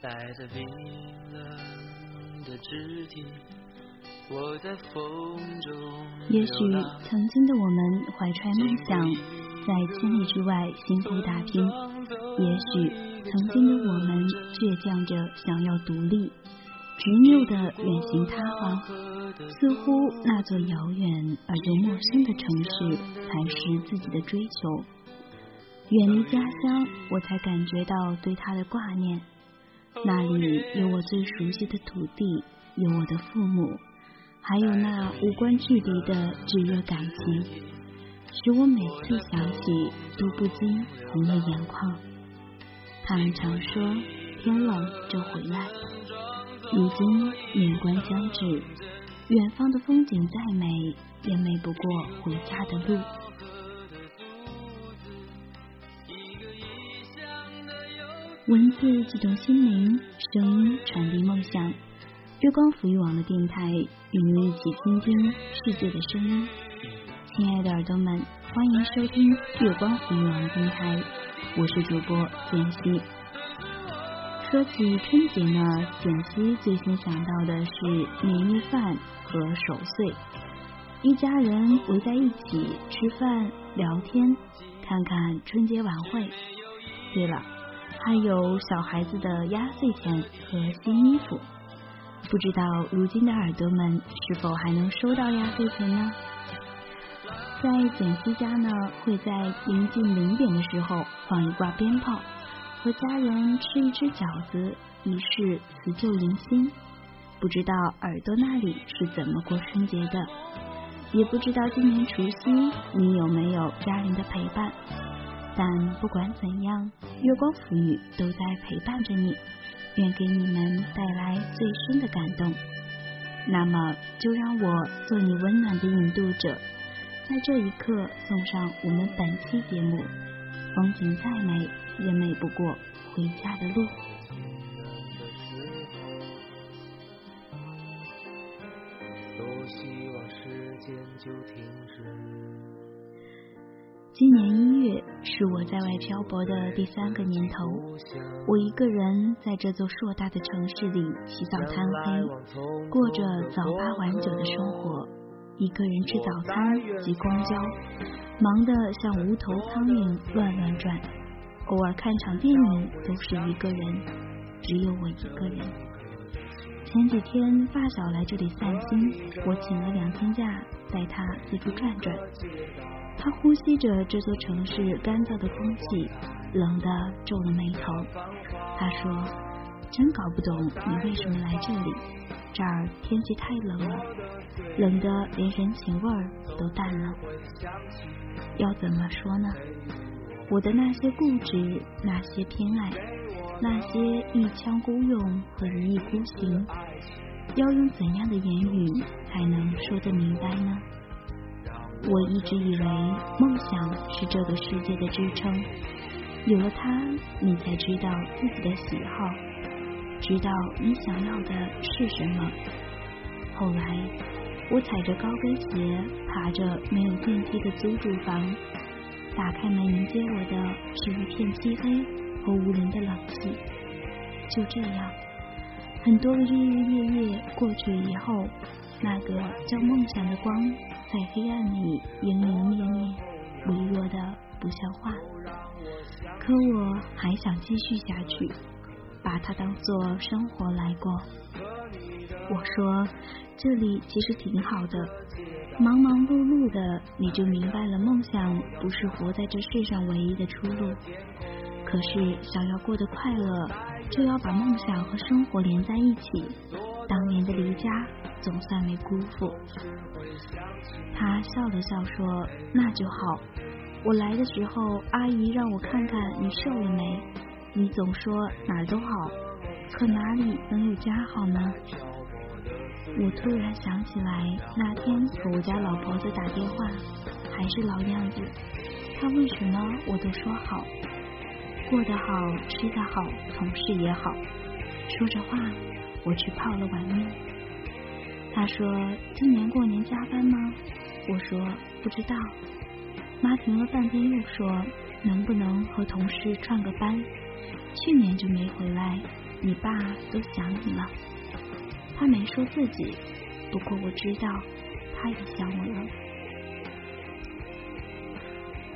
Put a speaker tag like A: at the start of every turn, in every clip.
A: 待在冰冷的肢体，我在风中
B: 也许曾经的我们怀揣梦想，在千里之外辛苦打拼；也许曾经的我们倔强着想要独立，执拗的远行他方。似乎那座遥远而又陌生的城市才是自己的追求。远离家乡，我才感觉到对他的挂念。那里有我最熟悉的土地，有我的父母，还有那无关距离的炙热感情，使我每次想起都不禁红了眼眶。他们常说天冷就回来，如今年关将至，远方的风景再美，也美不过回家的路。文字激动心灵，声音传递梦想。月光抚育网的电台与您一起倾听世界的声音。亲爱的耳朵们，欢迎收听月光抚育网电台，我是主播简溪。说起春节呢，简溪最先想到的是年夜饭和守岁，一家人围在一起吃饭聊天，看看春节晚会。对了。还有小孩子的压岁钱和新衣服，不知道如今的耳朵们是否还能收到压岁钱呢？在简溪家呢，会在临近零点的时候放一挂鞭炮，和家人吃一吃饺子，以示辞旧迎新。不知道耳朵那里是怎么过春节的，也不知道今年除夕你有没有家人的陪伴。但不管怎样，月光抚育都在陪伴着你，愿给你们带来最深的感动。那么，就让我做你温暖的引渡者，在这一刻送上我们本期节目。风景再美，也美不过回家的路。多希望时间就停止。今年一月是我在外漂泊的第三个年头，我一个人在这座硕大的城市里起早贪黑，过着早八晚九的生活，一个人吃早餐、挤公交，忙得像无头苍蝇乱乱转，偶尔看场电影都是一个人，只有我一个人。前几天发小来这里散心，我请了两天假，带他四处转转。他呼吸着这座城市干燥的空气，冷得皱了眉头。他说：“真搞不懂你为什么来这里，这儿天气太冷了，冷得连人情味儿都淡了。要怎么说呢？我的那些固执，那些偏爱，那些一腔孤勇和一意孤行，要用怎样的言语才能说得明白呢？”我一直以为梦想是这个世界的支撑，有了它，你才知道自己的喜好，知道你想要的是什么。后来，我踩着高跟鞋，爬着没有电梯的租住房，打开门迎接我的是一片漆黑和无人的冷气。就这样，很多个日日夜夜过去以后，那个叫梦想的光。在黑暗里，迎迎灭灭，微弱的不像话。可我还想继续下去，把它当做生活来过。我说，这里其实挺好的，忙忙碌碌的，你就明白了，梦想不是活在这世上唯一的出路。可是，想要过得快乐，就要把梦想和生活连在一起。当年的离家。总算没辜负。他笑了笑说：“那就好。我来的时候，阿姨让我看看你瘦了没。你总说哪儿都好，可哪里能有家好呢？”我突然想起来，那天和我家老婆子打电话，还是老样子。她问什么，我都说好。过得好，吃得好，同事也好。说着话，我去泡了碗面。他说：“今年过年加班吗？”我说：“不知道。”妈停了半天，又说：“能不能和同事串个班？去年就没回来，你爸都想你了。他没说自己，不过我知道他也想我了。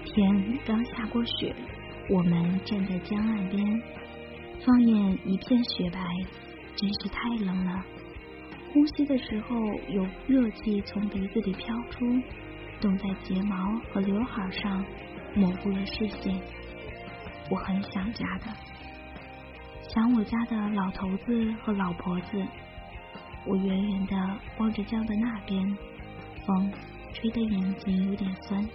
B: 天刚下过雪，我们站在江岸边，放眼一片雪白，真是太冷了。呼吸的时候，有热气从鼻子里飘出，冻在睫毛和刘海上，模糊了视线。我很想家的，想我家的老头子和老婆子。我远远的望着江的那边，风吹得眼睛有点酸。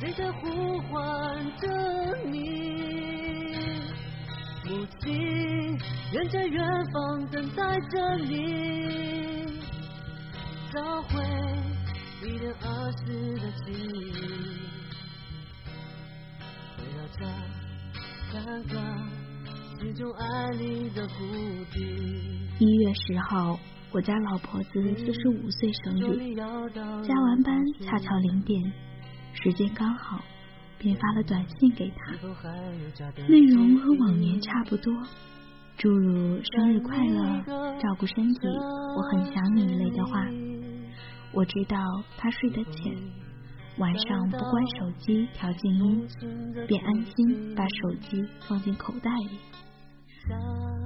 A: 谁在呼唤着你？母亲，远在远方等待着你，找回一点儿时的记忆，回到家看看心中爱你的故地。
B: 一月十号，我家老婆子四十五岁生日，加完班恰巧零点，时间刚好。便发了短信给他，内容和往年差不多，诸如生日快乐、照顾身体、我很想你一类的话。我知道他睡得浅，晚上不关手机调静音，便安心把手机放进口袋里。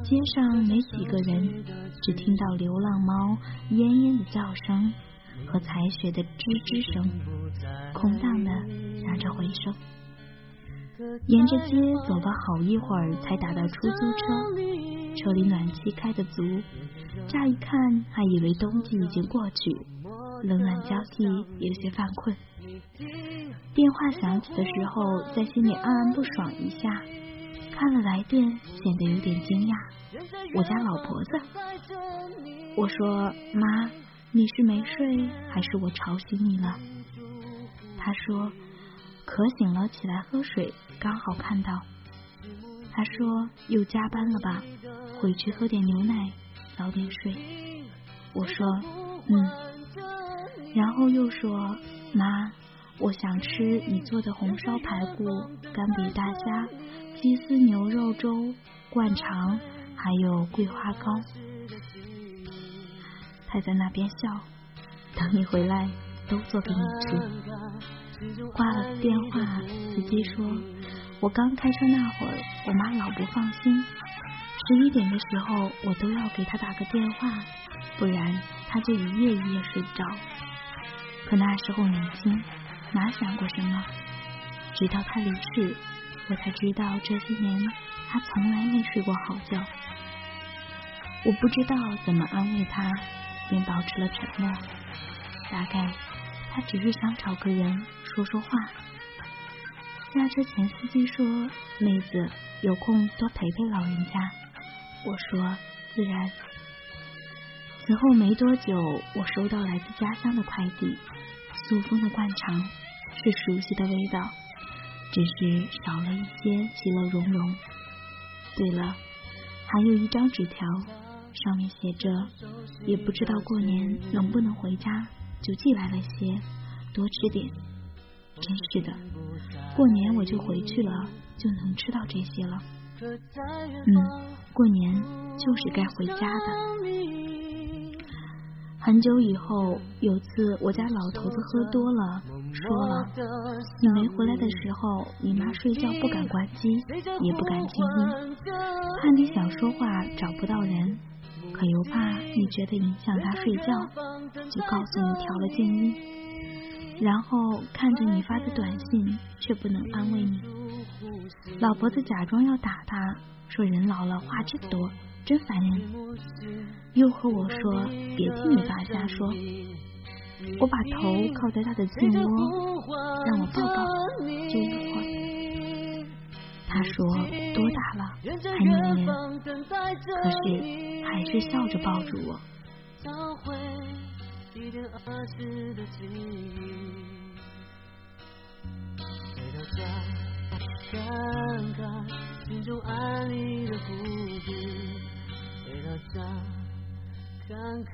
B: 街上没几个人，只听到流浪猫奄奄的叫声和踩雪的吱吱声，空荡的。拿着回声，沿着街走了好一会儿，才打到出租车。车里暖气开的足，乍一看还以为冬季已经过去，冷暖交替，有些犯困。电话响起的时候，在心里暗暗不爽一下。看了来电，显得有点惊讶。我家老婆子，我说妈，你是没睡，还是我吵醒你了？他说。渴醒了，起来喝水，刚好看到。他说又加班了吧，回去喝点牛奶，早点睡。我说嗯，然后又说妈，我想吃你做的红烧排骨、干煸大虾、鸡丝牛肉粥、灌肠，还有桂花糕。他在那边笑，等你回来都做给你吃。挂了电话，司机说：“我刚开车那会儿，我妈老不放心，十一点的时候我都要给她打个电话，不然她就一夜一夜睡不着。可那时候年轻，哪想过什么？直到她离世，我才知道这些年她从来没睡过好觉。我不知道怎么安慰她，便保持了沉默。大概他只是想找个人。”说说话。下车前，司机说：“妹子，有空多陪陪老人家。”我说：“自然。”此后没多久，我收到来自家乡的快递，塑封的灌肠，是熟悉的味道，只是少了一些其乐融融。对了，还有一张纸条，上面写着：“也不知道过年能不能回家，就寄来了些，多吃点。”真是的，过年我就回去了，就能吃到这些了。嗯，过年就是该回家的。很久以后，有次我家老头子喝多了，说了：“你没回来的时候，你妈睡觉不敢关机，也不敢静音，怕你想说话找不到人，可又怕你觉得影响他睡觉，就告诉你调了静音。”然后看着你发的短信，却不能安慰你。老婆子假装要打他，说人老了话真多，真烦人。又和我说别听你爸瞎说。我把头靠在他的颈窝，让我抱抱，就一会儿。他说多大了还可是还是笑着抱住我。一点儿时的记忆，回到家看看心中爱你的回到家看看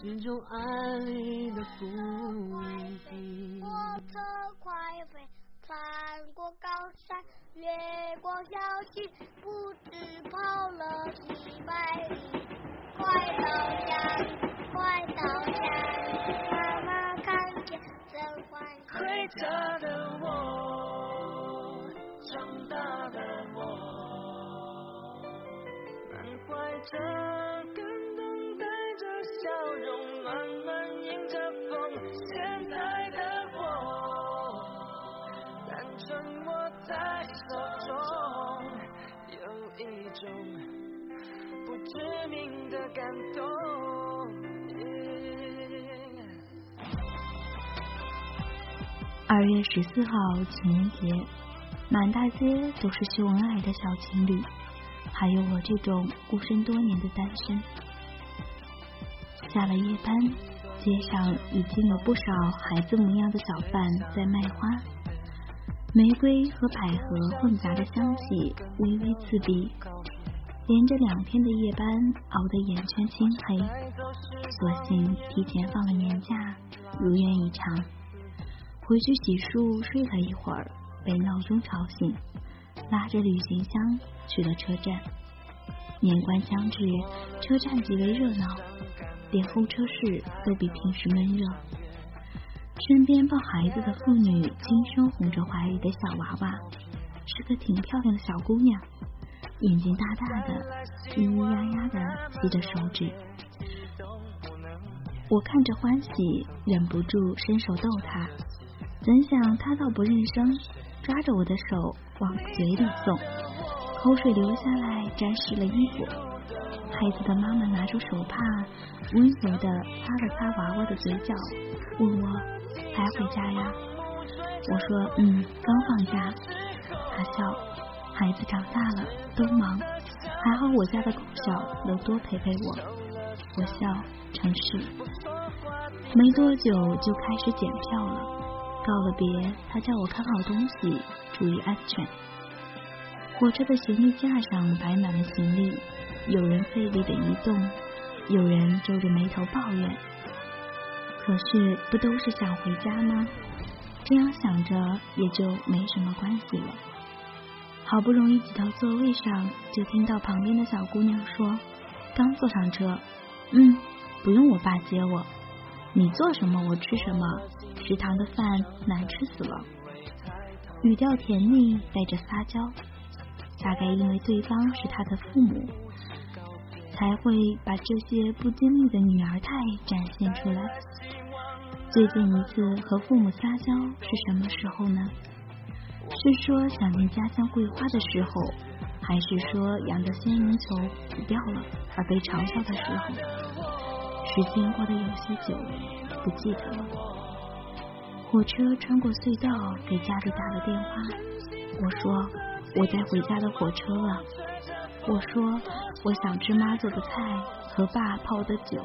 B: 心中爱你的故地。火车快飞。
C: 穿过高山，越过小溪，不知跑了几百里。快到家里，快到家里，妈妈看见真欢喜。
A: 回家的我，长大的我，满怀着感动，带着笑容，慢慢迎着风。现在单纯握在手中，有一种。不知名的感动。
B: 二月十四号情人节，满大街都是秀恩爱的小情侣，还有我这种孤身多年的单身。下了夜班，街上已经有不少孩子模样的小贩在卖花，玫瑰和百合混杂的香气微微刺鼻。连着两天的夜班，熬得眼圈青黑，索性提前放了年假，如愿以偿。回去洗漱睡了一会儿，被闹钟吵醒，拉着旅行箱去了车站。年关将至，车站极为热闹，连候车室都比平时闷热。身边抱孩子的妇女轻声哄着怀里的小娃娃，是个挺漂亮的小姑娘。眼睛大大的，咿咿呀呀的吸着手指，我看着欢喜，忍不住伸手逗她，怎想她倒不认生，抓着我的手往嘴里送，口水流下来沾湿了衣服。孩子的妈妈拿出手帕，温柔的擦了擦娃娃的嘴角，问我才回家呀？我说嗯，刚放假。他笑。孩子长大了，都忙，还好我家的狗小能多陪陪我。我笑，诚实。没多久就开始检票了，告了别，他叫我看好东西，注意安全。火车的行李架上摆满了行李，有人费力的移动，有人皱着眉头抱怨。可是不都是想回家吗？这样想着也就没什么关系了。好不容易挤到座位上，就听到旁边的小姑娘说：“刚坐上车，嗯，不用我爸接我，你做什么我吃什么，食堂的饭难吃死了。”语调甜腻，带着撒娇，大概因为对方是他的父母，才会把这些不经意的女儿态展现出来。最近一次和父母撒娇是什么时候呢？是说想念家乡桂花的时候，还是说养的仙人球死掉了而被嘲笑的时候？时间过得有些久，不记得了。火车穿过隧道，给家里打了电话。我说我在回家的火车了。我说我想吃妈做的菜和爸泡的酒。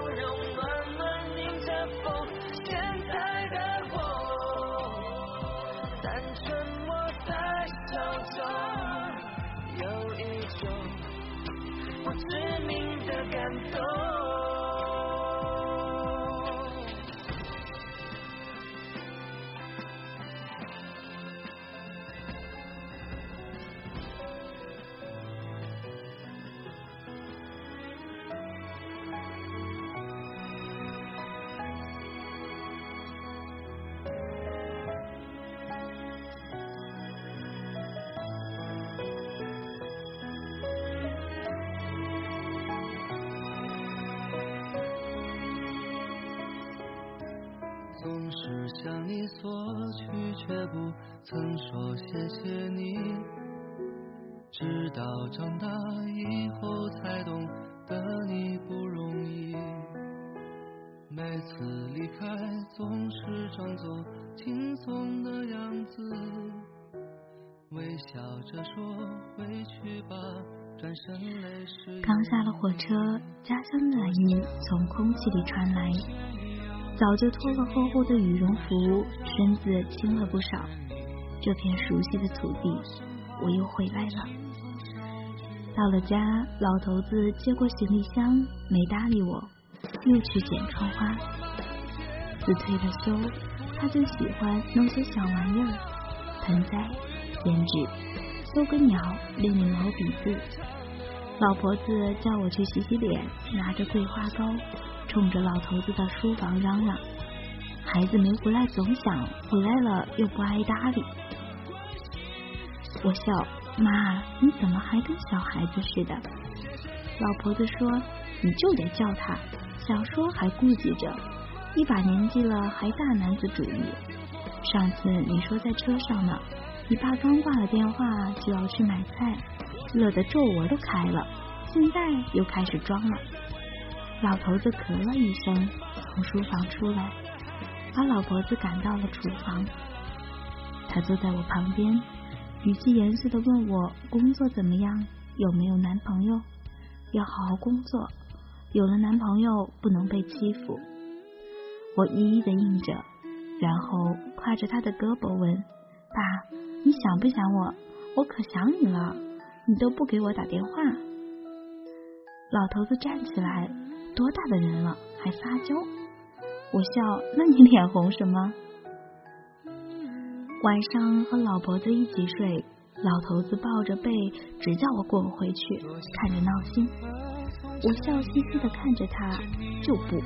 A: 名总是。向你索取，却不曾说谢谢你。直到长大以后才懂得你不容易。每次离开总是装作轻松的样子，微笑着说回去吧，转身泪湿
B: 刚下了火车，家乡暖意从空气里传来。早就脱了厚厚的羽绒服，身子轻了不少。这片熟悉的土地，我又回来了。到了家，老头子接过行李箱，没搭理我，又去剪窗花。自退了休，他就喜欢弄些小玩意儿，盆栽、剪纸、绣个鸟、练练毛笔字。老婆子叫我去洗洗脸，拿着桂花膏。冲着老头子的书房嚷嚷：“孩子没回来总想，回来了又不爱搭理。”我笑：“妈，你怎么还跟小孩子似的？”老婆子说：“你就得叫他，小说还顾忌着，一把年纪了还大男子主义。上次你说在车上呢，你爸刚挂了电话就要去买菜，乐得皱纹都开了，现在又开始装了。”老头子咳了一声，从书房出来，把老婆子赶到了厨房。他坐在我旁边，语气严肃的问我工作怎么样，有没有男朋友，要好好工作，有了男朋友不能被欺负。我一一的应着，然后挎着他的胳膊问：“爸，你想不想我？我可想你了，你都不给我打电话。”老头子站起来。多大的人了还撒娇？我笑，那你脸红什么？晚上和老婆子一起睡，老头子抱着被，只叫我滚回去，看着闹心。我笑嘻嘻的看着他，就不。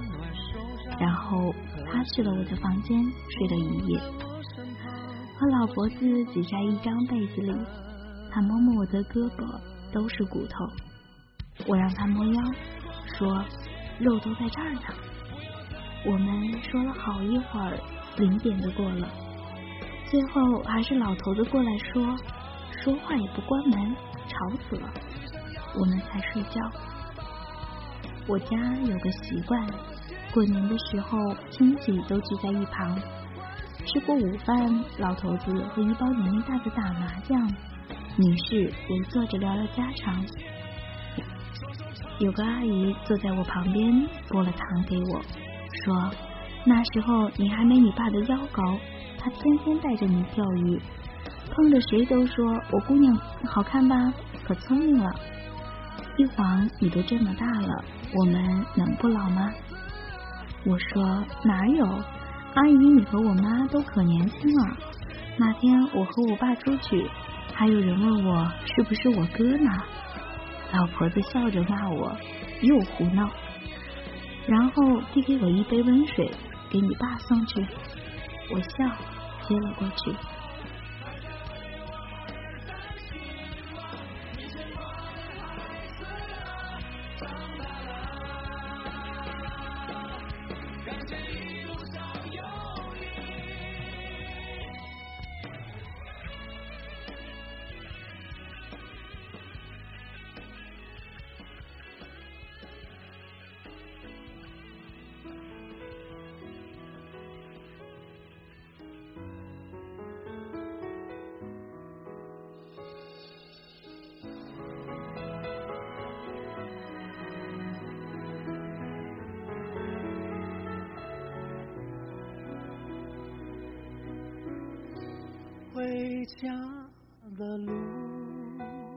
B: 然后他去了我的房间睡了一夜，和老婆子挤在一张被子里，他摸摸我的胳膊，都是骨头。我让他摸腰，说。肉都在这儿呢。我们说了好一会儿，零点就过了，最后还是老头子过来说，说话也不关门，吵死了，我们才睡觉。我家有个习惯，过年的时候亲戚都聚在一旁，吃过午饭，老头子和一包年龄大的打麻将，女士围坐着聊聊家常。有个阿姨坐在我旁边，拨了糖给我，说：“那时候你还没你爸的腰高，他天天带着你钓鱼，碰着谁都说我姑娘好看吧，可聪明了。一晃你都这么大了，我们能不老吗？”我说：“哪有，阿姨你和我妈都可年轻了。那天我和我爸出去，还有人问我是不是我哥呢。”老婆子笑着骂我，又胡闹，然后递给我一杯温水，给你爸送去。我笑，接了过去。回家的路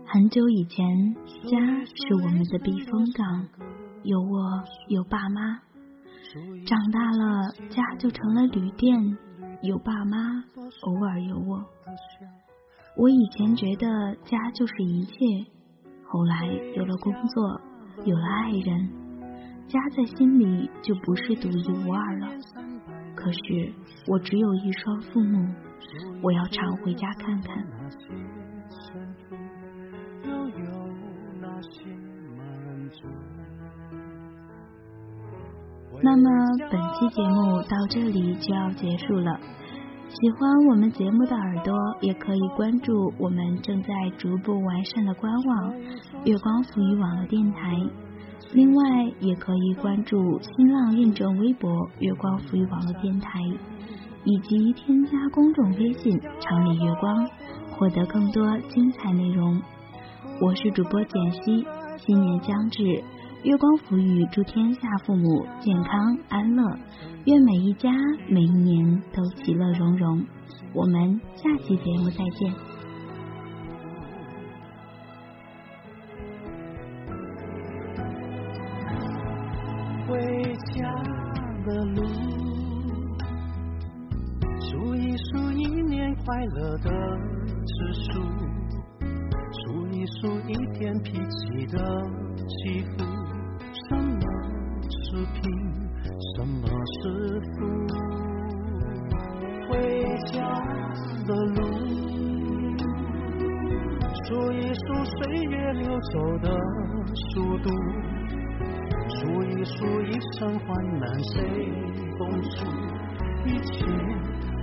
B: 很久以前，家是我们的避风港，有我，有爸妈。长大了，家就成了旅店，有爸妈，偶尔有我。我以前觉得家就是一切，后来有了工作，有了爱人，家在心里就不是独一无二了。可是我只有一双父母。我要常回家看看。那么本期节目到这里就要结束了。喜欢我们节目的耳朵也可以关注我们正在逐步完善的官网“月光浮语网络电台”，另外也可以关注新浪认证微博“月光浮语网络电台”。以及添加公众微信“城里月光”，获得更多精彩内容。我是主播简溪。新年将至，月光抚雨，祝天下父母健康安乐，愿每一家每一年都其乐融融。我们下期节目再见。
D: 的指数，数一数一天脾气的起伏。什么是贫，什么是富？回家的路，数一数岁月流走的速度，数一数一生患难谁共处，一切